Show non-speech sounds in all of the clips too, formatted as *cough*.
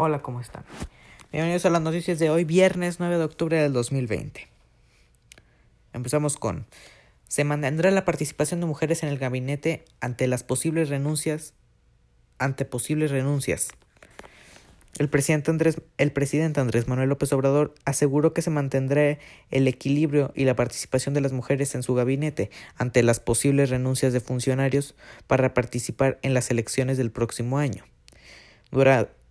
Hola, ¿cómo están? Bienvenidos a las noticias de hoy, viernes 9 de octubre del 2020. Empezamos con... Se mantendrá la participación de mujeres en el gabinete ante las posibles renuncias... ante posibles renuncias. El presidente, Andrés, el presidente Andrés Manuel López Obrador aseguró que se mantendrá el equilibrio y la participación de las mujeres en su gabinete ante las posibles renuncias de funcionarios para participar en las elecciones del próximo año.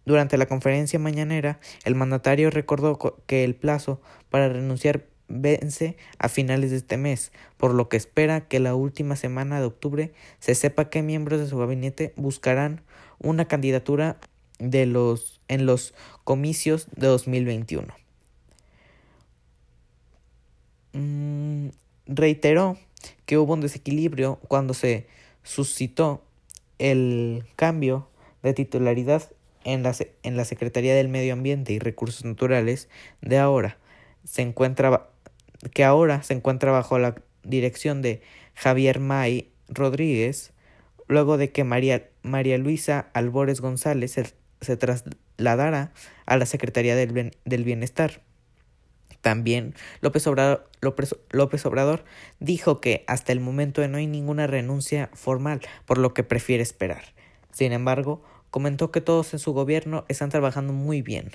Durante la conferencia mañanera, el mandatario recordó que el plazo para renunciar vence a finales de este mes, por lo que espera que la última semana de octubre se sepa qué miembros de su gabinete buscarán una candidatura de los, en los comicios de 2021. Mm, reiteró que hubo un desequilibrio cuando se suscitó el cambio de titularidad en la, en la Secretaría del Medio Ambiente y Recursos Naturales de ahora se encuentra que ahora se encuentra bajo la dirección de Javier May Rodríguez, luego de que María, María Luisa Albores González se, trasladara a la Secretaría del, del Bienestar. También López López, López Obrador dijo que hasta el momento no hay ninguna renuncia formal, por lo que prefiere esperar. Sin embargo, comentó que todos en su gobierno están trabajando muy bien,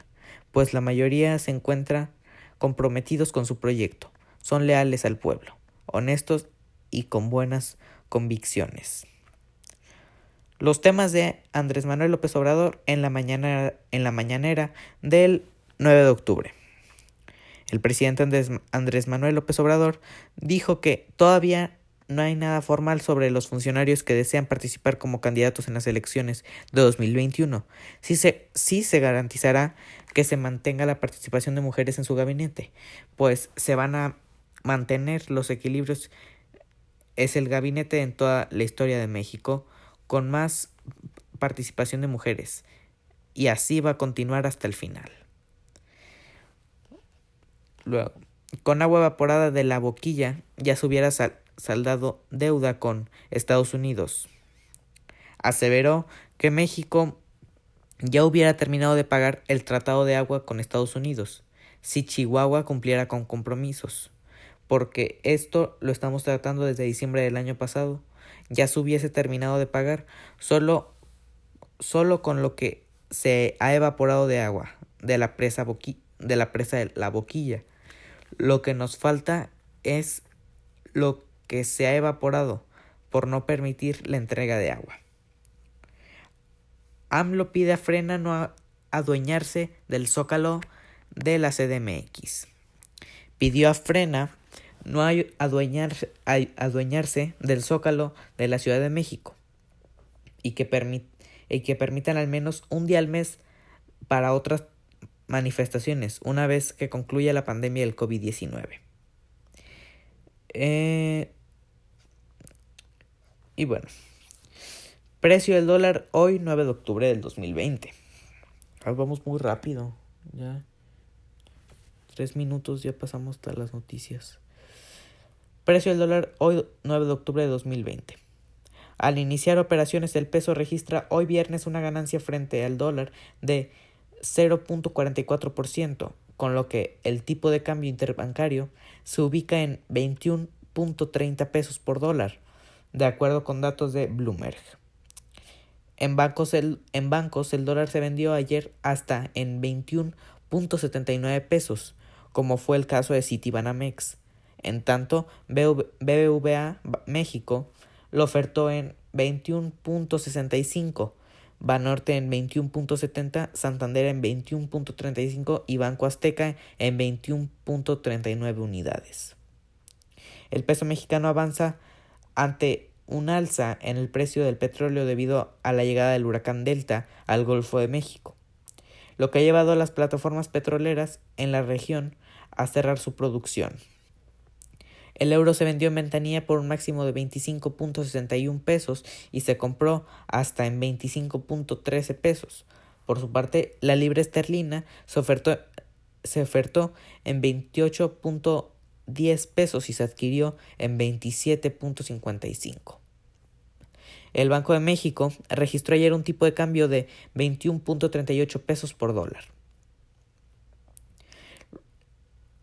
pues la mayoría se encuentra comprometidos con su proyecto, son leales al pueblo, honestos y con buenas convicciones. Los temas de Andrés Manuel López Obrador en la, mañana, en la mañanera del 9 de octubre. El presidente Andrés, Manuel López Obrador dijo que todavía no hay nada formal sobre los funcionarios que desean participar como candidatos en las elecciones de 2021. Sí se, sí se garantizará que se mantenga la participación de mujeres en su gabinete, pues se van a mantener los equilibrios. Es el gabinete en toda la historia de México con más participación de mujeres y así va a continuar hasta el final. Luego, con agua evaporada de la boquilla ya se hubiera sal saldado deuda con Estados Unidos. Aseveró que México ya hubiera terminado de pagar el tratado de agua con Estados Unidos si Chihuahua cumpliera con compromisos, porque esto lo estamos tratando desde diciembre del año pasado. Ya se hubiese terminado de pagar solo, solo con lo que se ha evaporado de agua de la presa de la presa de la boquilla. Lo que nos falta es lo que se ha evaporado por no permitir la entrega de agua. AMLO pide a Frena no adueñarse del zócalo de la CDMX. Pidió a Frena no adueñarse, adueñarse del zócalo de la Ciudad de México y que, permitan al menos un día al mes para otras manifestaciones una vez que concluya la pandemia del COVID-19. Eh, y bueno, precio del dólar hoy 9 de octubre del 2020. vamos muy rápido, ya. Tres minutos, ya pasamos hasta las noticias. Precio del dólar hoy 9 de octubre de 2020. Al iniciar operaciones, el peso registra hoy viernes una ganancia frente al dólar de 0.44%, con lo que el tipo de cambio interbancario se ubica en 21.30 pesos por dólar de acuerdo con datos de Bloomberg. En bancos, el, en bancos el dólar se vendió ayer hasta en 21.79 pesos, como fue el caso de Citibanamex. En tanto, BBVA México lo ofertó en 21.65, Banorte en 21.70, Santander en 21.35 y Banco Azteca en 21.39 unidades. El peso mexicano avanza ante un alza en el precio del petróleo debido a la llegada del huracán Delta al Golfo de México, lo que ha llevado a las plataformas petroleras en la región a cerrar su producción. El euro se vendió en ventanilla por un máximo de 25.61 pesos y se compró hasta en 25.13 pesos. Por su parte, la libra esterlina se ofertó, se ofertó en 28. 10 pesos y se adquirió en 27.55. El Banco de México registró ayer un tipo de cambio de 21.38 pesos por dólar.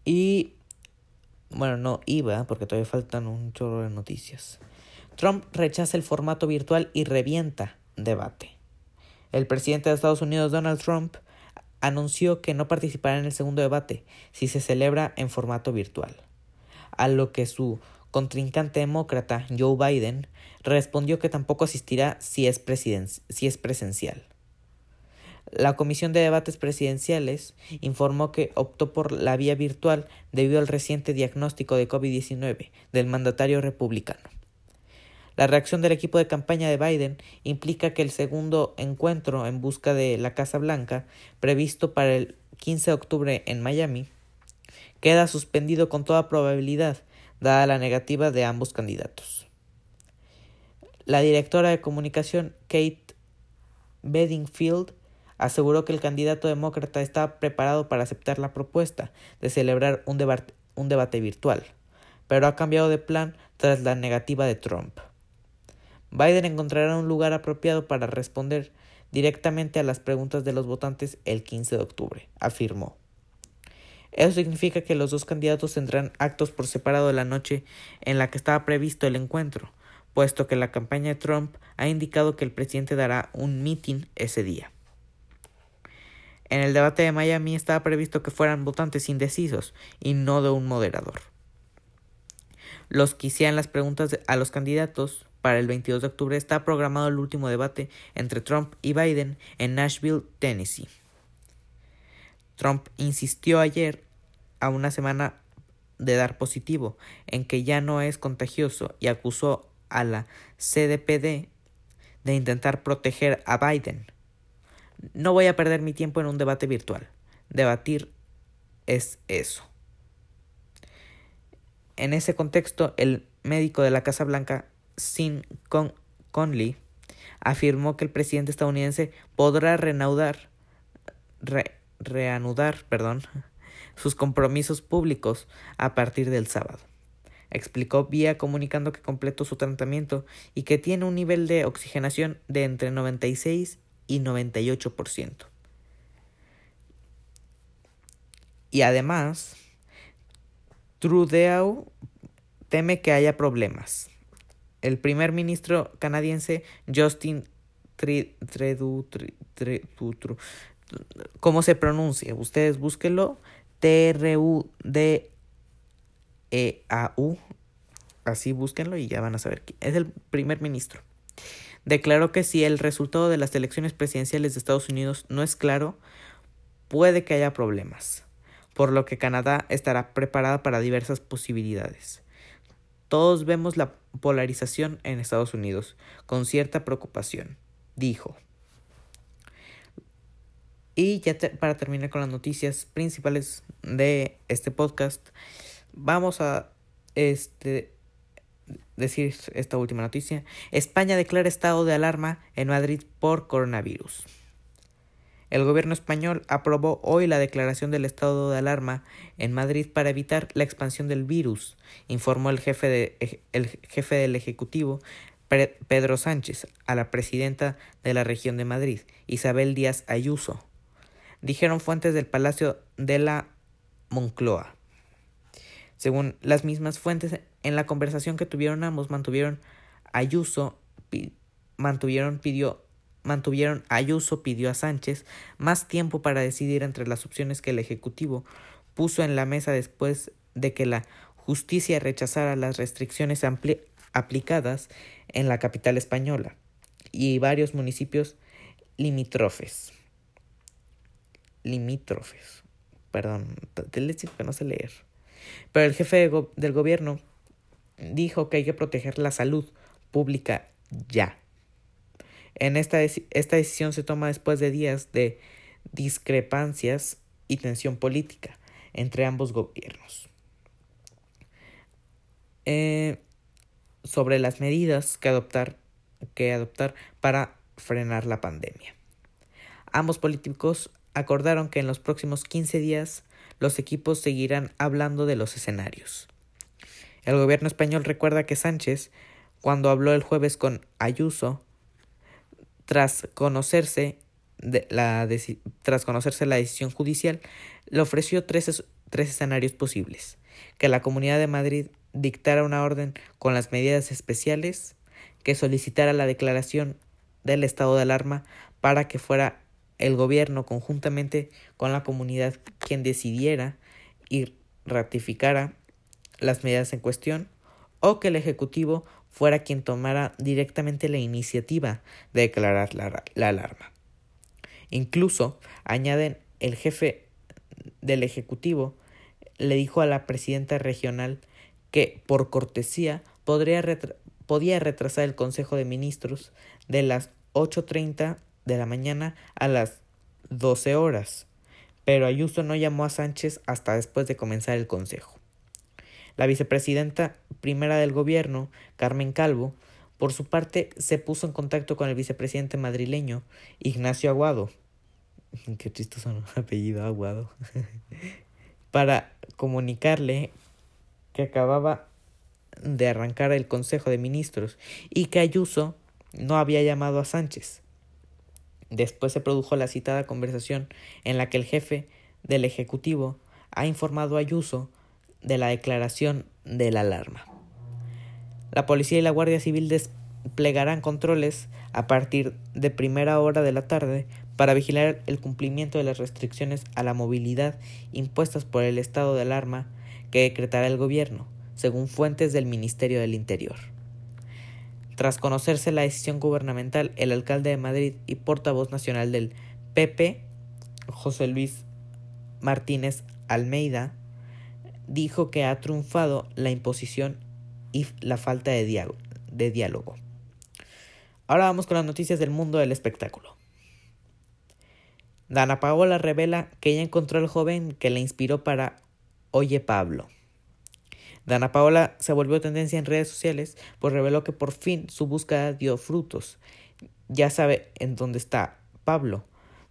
Y bueno, no iba porque todavía faltan un chorro de noticias. Trump rechaza el formato virtual y revienta debate. El presidente de Estados Unidos, Donald Trump, anunció que no participará en el segundo debate si se celebra en formato virtual, a lo que su contrincante demócrata, Joe Biden, respondió que tampoco asistirá si es, si es presencial. La Comisión de Debates Presidenciales informó que optó por la vía virtual debido al reciente diagnóstico de COVID-19 del mandatario republicano. La reacción del equipo de campaña de Biden implica que el segundo encuentro en busca de la Casa Blanca, previsto para el 15 de octubre en Miami, queda suspendido con toda probabilidad, dada la negativa de ambos candidatos. La directora de comunicación Kate Bedingfield aseguró que el candidato demócrata estaba preparado para aceptar la propuesta de celebrar un, debate, un debate virtual, pero ha cambiado de plan tras la negativa de Trump. Biden encontrará un lugar apropiado para responder directamente a las preguntas de los votantes el 15 de octubre, afirmó. Eso significa que los dos candidatos tendrán actos por separado la noche en la que estaba previsto el encuentro, puesto que la campaña de Trump ha indicado que el presidente dará un mitin ese día. En el debate de Miami estaba previsto que fueran votantes indecisos y no de un moderador. Los que hicieran las preguntas a los candidatos para el 22 de octubre está programado el último debate entre Trump y Biden en Nashville, Tennessee. Trump insistió ayer, a una semana de dar positivo, en que ya no es contagioso y acusó a la CDPD de intentar proteger a Biden. No voy a perder mi tiempo en un debate virtual. Debatir es eso. En ese contexto, el médico de la Casa Blanca sin Conley afirmó que el presidente estadounidense podrá reanudar, reanudar perdón, sus compromisos públicos a partir del sábado. Explicó vía comunicando que completó su tratamiento y que tiene un nivel de oxigenación de entre 96 y 98%. Y además, Trudeau teme que haya problemas el primer ministro canadiense Justin Trudeau, ¿cómo se pronuncia? Ustedes búsquenlo, T-R-U-D-E-A-U, así búsquenlo y ya van a saber quién es el primer ministro. Declaró que si el resultado de las elecciones presidenciales de Estados Unidos no es claro, puede que haya problemas, por lo que Canadá estará preparada para diversas posibilidades. Todos vemos la polarización en Estados Unidos con cierta preocupación, dijo. Y ya para terminar con las noticias principales de este podcast, vamos a este, decir esta última noticia. España declara estado de alarma en Madrid por coronavirus. El gobierno español aprobó hoy la declaración del estado de alarma en Madrid para evitar la expansión del virus, informó el jefe, de, el jefe del Ejecutivo, Pedro Sánchez, a la presidenta de la región de Madrid, Isabel Díaz Ayuso. Dijeron fuentes del Palacio de la Moncloa. Según las mismas fuentes, en la conversación que tuvieron ambos, mantuvieron Ayuso, mantuvieron, pidió mantuvieron, Ayuso pidió a Sánchez más tiempo para decidir entre las opciones que el Ejecutivo puso en la mesa después de que la justicia rechazara las restricciones aplicadas en la capital española y varios municipios limítrofes. Limítrofes. Perdón, te decir que no sé leer. Pero el jefe del gobierno dijo que hay que proteger la salud pública ya. En esta, esta decisión se toma después de días de discrepancias y tensión política entre ambos gobiernos. Eh, sobre las medidas que adoptar, que adoptar para frenar la pandemia. Ambos políticos acordaron que en los próximos 15 días los equipos seguirán hablando de los escenarios. El gobierno español recuerda que Sánchez cuando habló el jueves con Ayuso, tras conocerse, la, tras conocerse la decisión judicial, le ofreció tres, tres escenarios posibles. Que la Comunidad de Madrid dictara una orden con las medidas especiales, que solicitara la declaración del estado de alarma para que fuera el gobierno conjuntamente con la comunidad quien decidiera y ratificara las medidas en cuestión, o que el Ejecutivo fuera quien tomara directamente la iniciativa de declarar la, la alarma. Incluso, añaden, el jefe del Ejecutivo le dijo a la presidenta regional que, por cortesía, podría podía retrasar el Consejo de Ministros de las 8.30 de la mañana a las 12 horas, pero Ayuso no llamó a Sánchez hasta después de comenzar el Consejo. La vicepresidenta primera del gobierno, Carmen Calvo, por su parte se puso en contacto con el vicepresidente madrileño, Ignacio Aguado. *laughs* Qué chistoso *laughs* apellido Aguado. *laughs* para comunicarle que acababa de arrancar el Consejo de Ministros y que Ayuso no había llamado a Sánchez. Después se produjo la citada conversación en la que el jefe del Ejecutivo ha informado a Ayuso de la declaración de la alarma. La policía y la Guardia Civil desplegarán controles a partir de primera hora de la tarde para vigilar el cumplimiento de las restricciones a la movilidad impuestas por el estado de alarma que decretará el gobierno, según fuentes del Ministerio del Interior. Tras conocerse la decisión gubernamental, el alcalde de Madrid y portavoz nacional del PP, José Luis Martínez Almeida, dijo que ha triunfado la imposición y la falta de, diálogo. Ahora vamos con las noticias del mundo del espectáculo. Dana Paola revela que ella encontró al joven que la inspiró para Oye Pablo. Dana Paola se volvió tendencia en redes sociales, pues reveló que por fin su búsqueda dio frutos. Ya sabe en dónde está Pablo.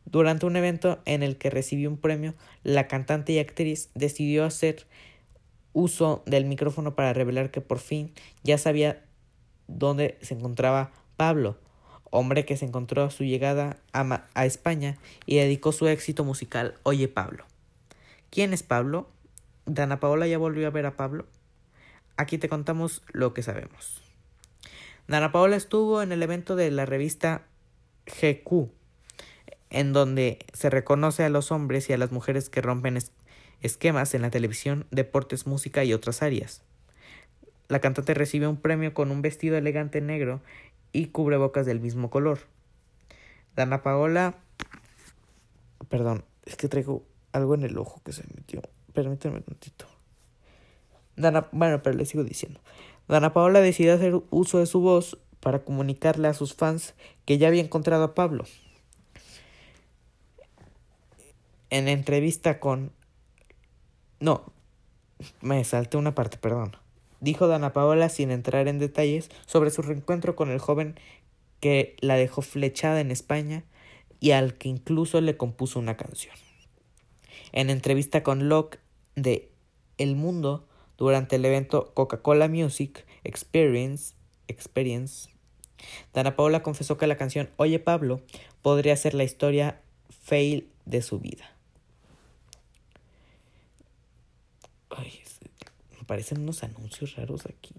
Durante un evento en el que recibió un premio, la cantante y actriz decidió hacer uso del micrófono para revelar que por fin ya sabía dónde se encontraba Pablo, hombre que se encontró a su llegada a, España y dedicó su éxito musical Oye Pablo. ¿Quién es Pablo? Dana Paola ya volvió a ver a Pablo. Aquí te contamos lo que sabemos. Dana Paola estuvo en el evento de la revista GQ, en donde se reconoce a los hombres y a las mujeres que rompen esquemas en la televisión, deportes, música y otras áreas. La cantante recibe un premio con un vestido elegante negro y cubrebocas del mismo color. Dana Paola. Perdón, es que traigo algo en el ojo que se metió. Permíteme un tantito. Dana, bueno, pero le sigo diciendo. Dana Paola decidió hacer uso de su voz para comunicarle a sus fans que ya había encontrado a Pablo. En entrevista con... No, me salté una parte, perdón. Dijo Dana Paola sin entrar en detalles sobre su reencuentro con el joven que la dejó flechada en España y al que incluso le compuso una canción. En entrevista con Locke de El Mundo, durante el evento Coca-Cola Music Experience, Experience, Paola confesó que la canción Oye Pablo podría ser la historia fail de su vida. Me parecen unos anuncios raros aquí.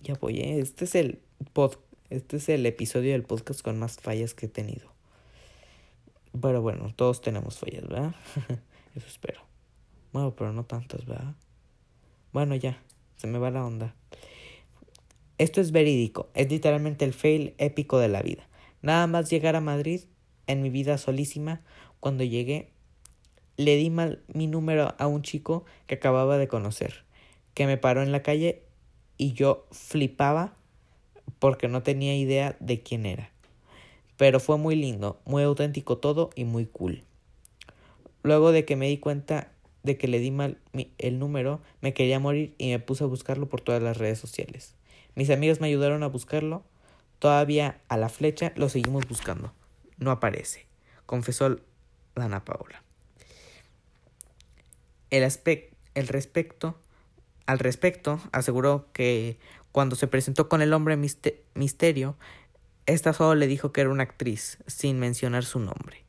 Ya voy, ¿eh? este es el pod, este es el episodio del podcast con más fallas que he tenido. Pero bueno, todos tenemos fallas, ¿verdad? *laughs* Eso espero. Pero no tantas, ¿verdad? Bueno, ya, se me va la onda. Esto es verídico, es literalmente el fail épico de la vida. Nada más llegar a Madrid, en mi vida solísima, cuando llegué, le di mal mi número a un chico que acababa de conocer, que me paró en la calle y yo flipaba porque no tenía idea de quién era. Pero fue muy lindo, muy auténtico todo y muy cool. Luego de que me di cuenta de que le di mal el número, me quería morir y me puse a buscarlo por todas las redes sociales. Mis amigos me ayudaron a buscarlo. Todavía a la flecha lo seguimos buscando. No aparece, confesó Dana Paola. El, respecto Al respecto, aseguró que cuando se presentó con el hombre misterio, esta solo le dijo que era una actriz, sin mencionar su nombre.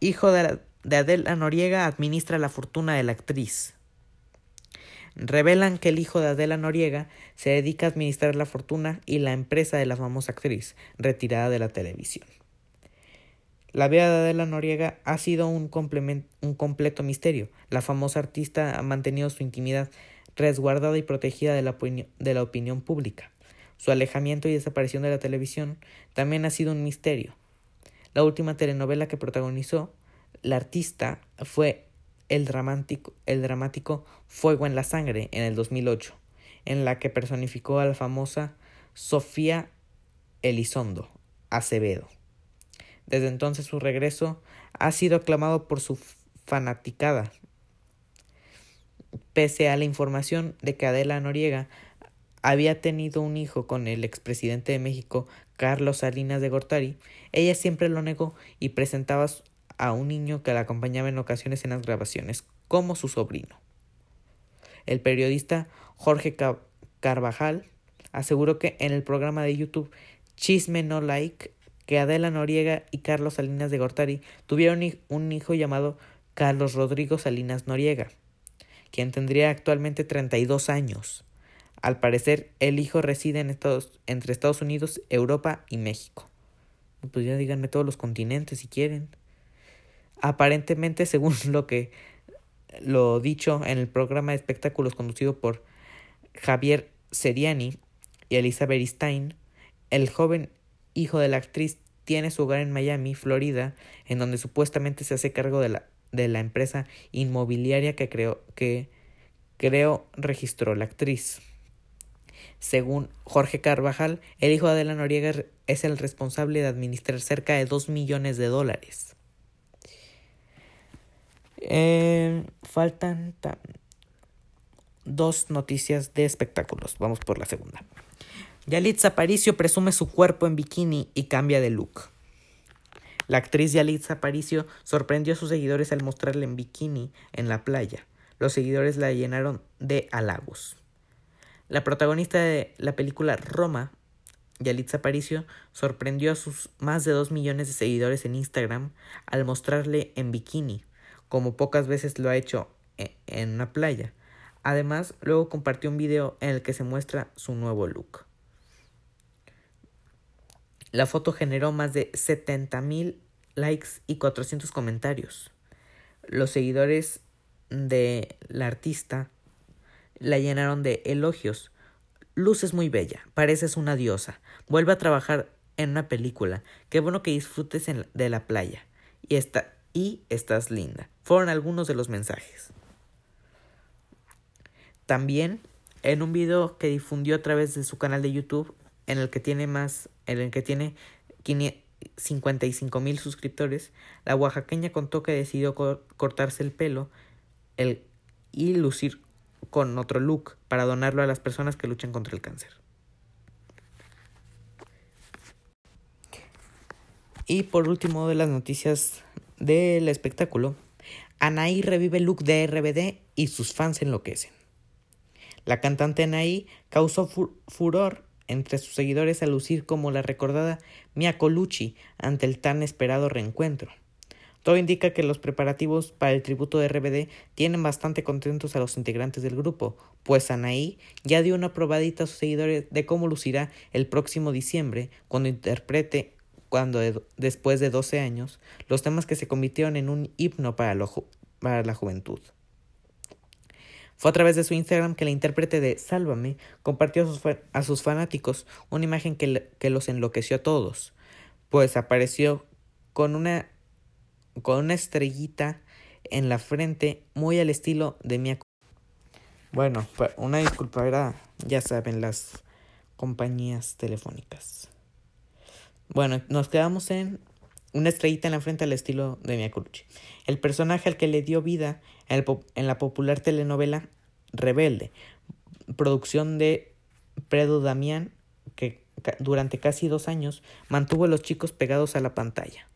Hijo de, Adela Noriega administra la fortuna de la actriz. Revelan que el hijo de Adela Noriega se dedica a administrar la fortuna y la empresa de la famosa actriz, retirada de la televisión. La vida de Adela Noriega ha sido un, completo misterio. La famosa artista ha mantenido su intimidad resguardada y protegida de de la opinión pública. Su alejamiento y desaparición de la televisión también ha sido un misterio. La última telenovela que protagonizó la artista fue el dramático, el dramático Fuego en la Sangre en el 2008, en la que personificó a la famosa Sofía Elizondo Acevedo. Desde entonces su regreso ha sido aclamado por su fanaticada. Pese a la información de que Adela Noriega había tenido un hijo con el expresidente de México, Carlos Salinas de Gortari, ella siempre lo negó y presentaba a un niño que la acompañaba en ocasiones en las grabaciones, como su sobrino. El periodista Jorge Carvajal aseguró que en el programa de YouTube Chisme No Like que Adela Noriega y Carlos Salinas de Gortari tuvieron un hijo llamado Carlos Rodrigo Salinas Noriega, quien tendría actualmente 32 años. Al parecer, el hijo reside en Estados, entre Estados Unidos, Europa y México. Pues ya díganme todos los continentes si quieren. Aparentemente, según *laughs* lo que lo dicho en el programa de espectáculos conducido por Javier Seriani y Elizabeth Stein, el joven hijo de la actriz, tiene su hogar en Miami, Florida, en donde supuestamente se hace cargo de la, de la empresa inmobiliaria que creó, que creo registró la actriz. Según Jorge Carvajal, el hijo de Adela Noriega es el responsable de administrar cerca de 2 millones de dólares. Eh, faltan dos noticias de espectáculos. Vamos por la segunda. Yalitza Aparicio presume su cuerpo en bikini y cambia de look. La actriz Yalitza Aparicio sorprendió a sus seguidores al mostrarle en bikini en la playa. Los seguidores la llenaron de halagos. La protagonista de la película Roma, Yalitza Aparicio, sorprendió a sus más de dos millones de seguidores en Instagram al mostrarle en bikini, como pocas veces lo ha hecho e-, en una playa. Además, luego compartió un video en el que se muestra su nuevo look. La foto generó más de 70.000 likes y 400 comentarios. Los seguidores de la artista la llenaron de elogios. Luz es muy bella, pareces una diosa. Vuelve a trabajar en una película. Qué bueno que disfrutes de la playa. Y, está, y estás linda. Fueron algunos de los mensajes. También en un video que difundió a través de su canal de YouTube, en el que tiene más, en el que tiene 55 mil suscriptores, la oaxaqueña contó que decidió cortarse el pelo el, y lucir con otro look para donarlo a las personas que luchan contra el cáncer. Y por último de las noticias del espectáculo, Anaí revive el look de RBD y sus fans enloquecen. La cantante Anaí causó furor entre sus seguidores al lucir como la recordada Mia Colucci ante el tan esperado reencuentro. Todo indica que los preparativos para el tributo de RBD tienen bastante contentos a los integrantes del grupo, pues Anaí ya dio una probadita a sus seguidores de cómo lucirá el próximo diciembre cuando interprete, cuando después de 12 años, los temas que se convirtieron en un himno para, la juventud. Fue a través de su Instagram que la intérprete de Sálvame compartió a sus, fanáticos una imagen que, que, los enloqueció a todos, pues apareció con una, con una estrellita en la frente muy al estilo de Mia. Bueno, una disculpa, era, ya saben, las compañías telefónicas. Bueno, nos quedamos en una estrellita en la frente al estilo de Mia Colucci. El personaje al que le dio vida en la popular telenovela Rebelde, producción de Predo Damián, que durante casi dos años mantuvo a los chicos pegados a la pantalla.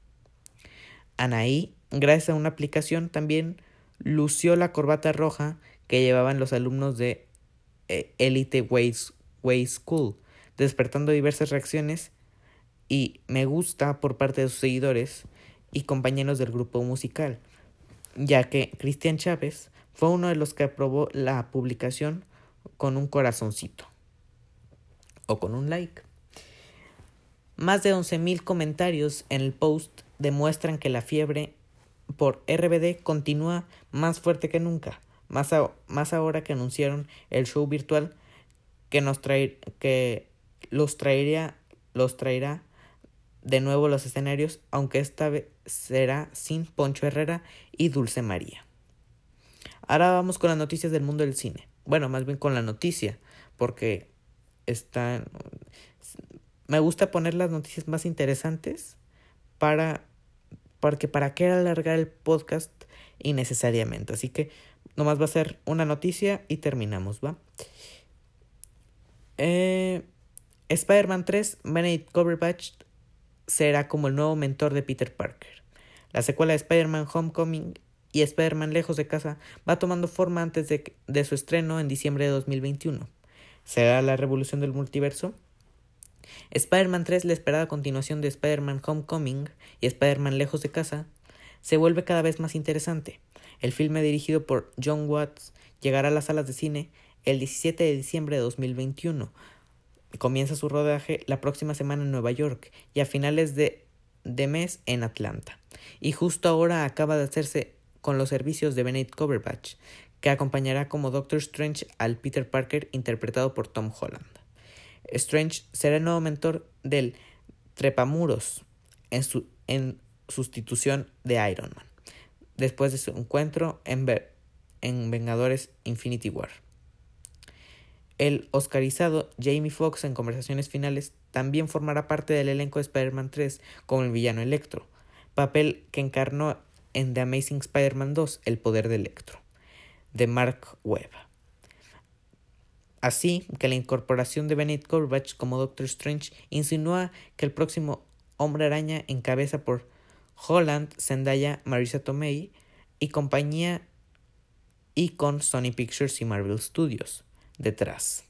Anaí, gracias a una aplicación, también lució la corbata roja que llevaban los alumnos de eh, Elite Way School, despertando diversas reacciones y me gusta por parte de sus seguidores y compañeros del grupo musical, ya que Cristian Chávez fue uno de los que aprobó la publicación con un corazoncito o con un like. Más de 11.000 comentarios en el post demuestran que la fiebre por RBD continúa más fuerte que nunca, más, más ahora que anunciaron el show virtual que nos que los traería los traerá de nuevo los escenarios, aunque esta vez será sin Poncho Herrera y Dulce María. Ahora vamos con las noticias del mundo del cine. Bueno, más bien con la noticia, porque están... Me gusta poner las noticias más interesantes para... Porque para qué alargar el podcast innecesariamente. Así que nomás va a ser una noticia y terminamos, ¿va? Eh, Spider-Man 3, Benedict Cumberbatch será como el nuevo mentor de Peter Parker. La secuela de Spider-Man Homecoming y Spider-Man Lejos de Casa va tomando forma antes de, su estreno en diciembre de 2021. ¿Será la revolución del multiverso? Spider-Man 3, la esperada continuación de Spider-Man Homecoming y Spider-Man Lejos de Casa, se vuelve cada vez más interesante. El filme dirigido por John Watts llegará a las salas de cine el 17 de diciembre de 2021. Comienza su rodaje la próxima semana en Nueva York y a finales de, mes en Atlanta. Y justo ahora acaba de hacerse con los servicios de Benedict Cumberbatch, que acompañará como Doctor Strange al Peter Parker interpretado por Tom Holland. Strange será el nuevo mentor del Trepamuros en, su, en sustitución de Iron Man, después de su encuentro en, en Vengadores Infinity War. El oscarizado Jamie Foxx en conversaciones finales también formará parte del elenco de Spider-Man 3 como el villano Electro, papel que encarnó en The Amazing Spider-Man 2 El poder de Electro, de Mark Webb. Así que la incorporación de Benedict Cumberbatch como Doctor Strange insinúa que el próximo Hombre Araña encabeza por Holland, Zendaya, Marisa Tomei y compañía y con Sony Pictures y Marvel Studios detrás.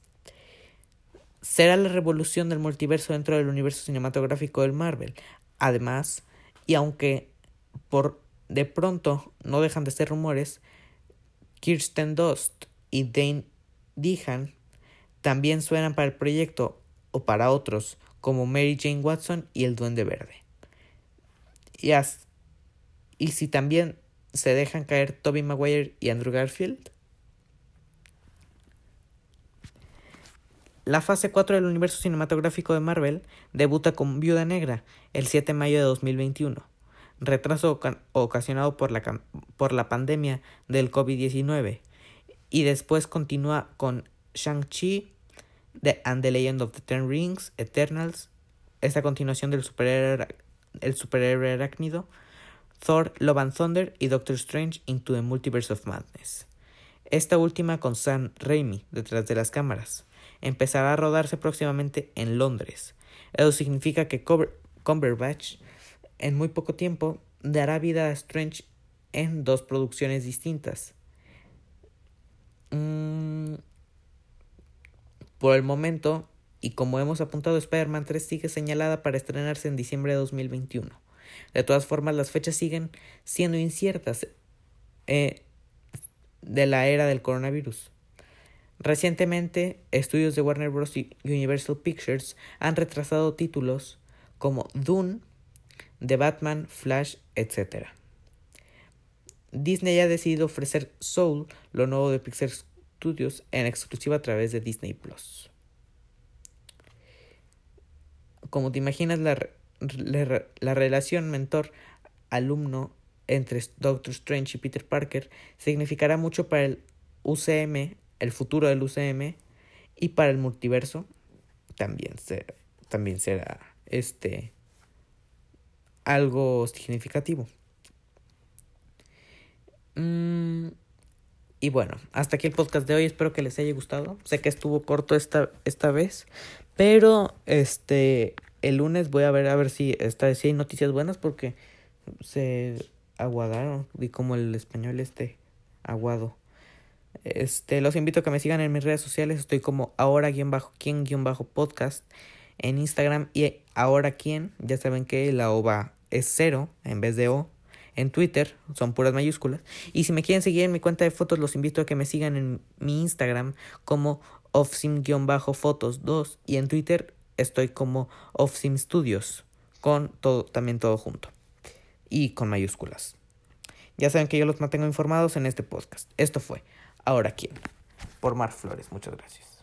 Será la revolución del multiverso dentro del universo cinematográfico del Marvel. Además, y aunque por de pronto no dejan de ser rumores, Kirsten Dust y Dane Dehan también suenan para el proyecto o para otros como Mary Jane Watson y el Duende Verde. Y, y si también se dejan caer Toby Maguire y Andrew Garfield. La fase 4 del universo cinematográfico de Marvel debuta con Viuda Negra el 7 de mayo de 2021, retraso ocasionado por la, pandemia del COVID-19, y después continúa con Shang-Chi and the Legend of the Ten Rings, Eternals, esta continuación del superhéroe, el superhéroe arácnido, Thor, Love and Thunder y Doctor Strange Into the Multiverse of Madness. Esta última con Sam Raimi detrás de las cámaras empezará a rodarse próximamente en Londres. Eso significa que Cumberbatch en muy poco tiempo dará vida a Strange en dos producciones distintas. Mm, por el momento, y como hemos apuntado, Spider-Man 3 sigue señalada para estrenarse en diciembre de 2021. De todas formas, las fechas siguen siendo inciertas eh, de la era del coronavirus. Recientemente, estudios de Warner Bros. y Universal Pictures han retrasado títulos como Dune, The Batman, Flash, etc. Disney ha decidido ofrecer Soul, lo nuevo de Pixar Studios, en exclusiva a través de Disney Plus. Como te imaginas, la, la relación mentor-alumno entre Doctor Strange y Peter Parker significará mucho para el UCM el futuro del UCM y para el multiverso también será, también será este algo significativo. Mm, y bueno, hasta aquí el podcast de hoy. Espero que les haya gustado. Sé que estuvo corto esta, esta vez. Pero este el lunes voy a ver a ver si, esta, si hay noticias buenas porque se aguadaron. Y como el español este Aguado. Este, los invito a que me sigan en mis redes sociales. Estoy como ahora quien bajo quien guion bajo podcast en Instagram y ahora quien. Ya saben que la O va es cero en vez de O. En Twitter son puras mayúsculas. Y si me quieren seguir en mi cuenta de fotos, los invito a que me sigan en mi Instagram como offsim-fotos 2 y en Twitter estoy como offsim studios con todo también todo junto y con mayúsculas. Ya saben que yo los mantengo informados en este podcast. Esto fue Ahora quién por Mar Flores. Muchas gracias.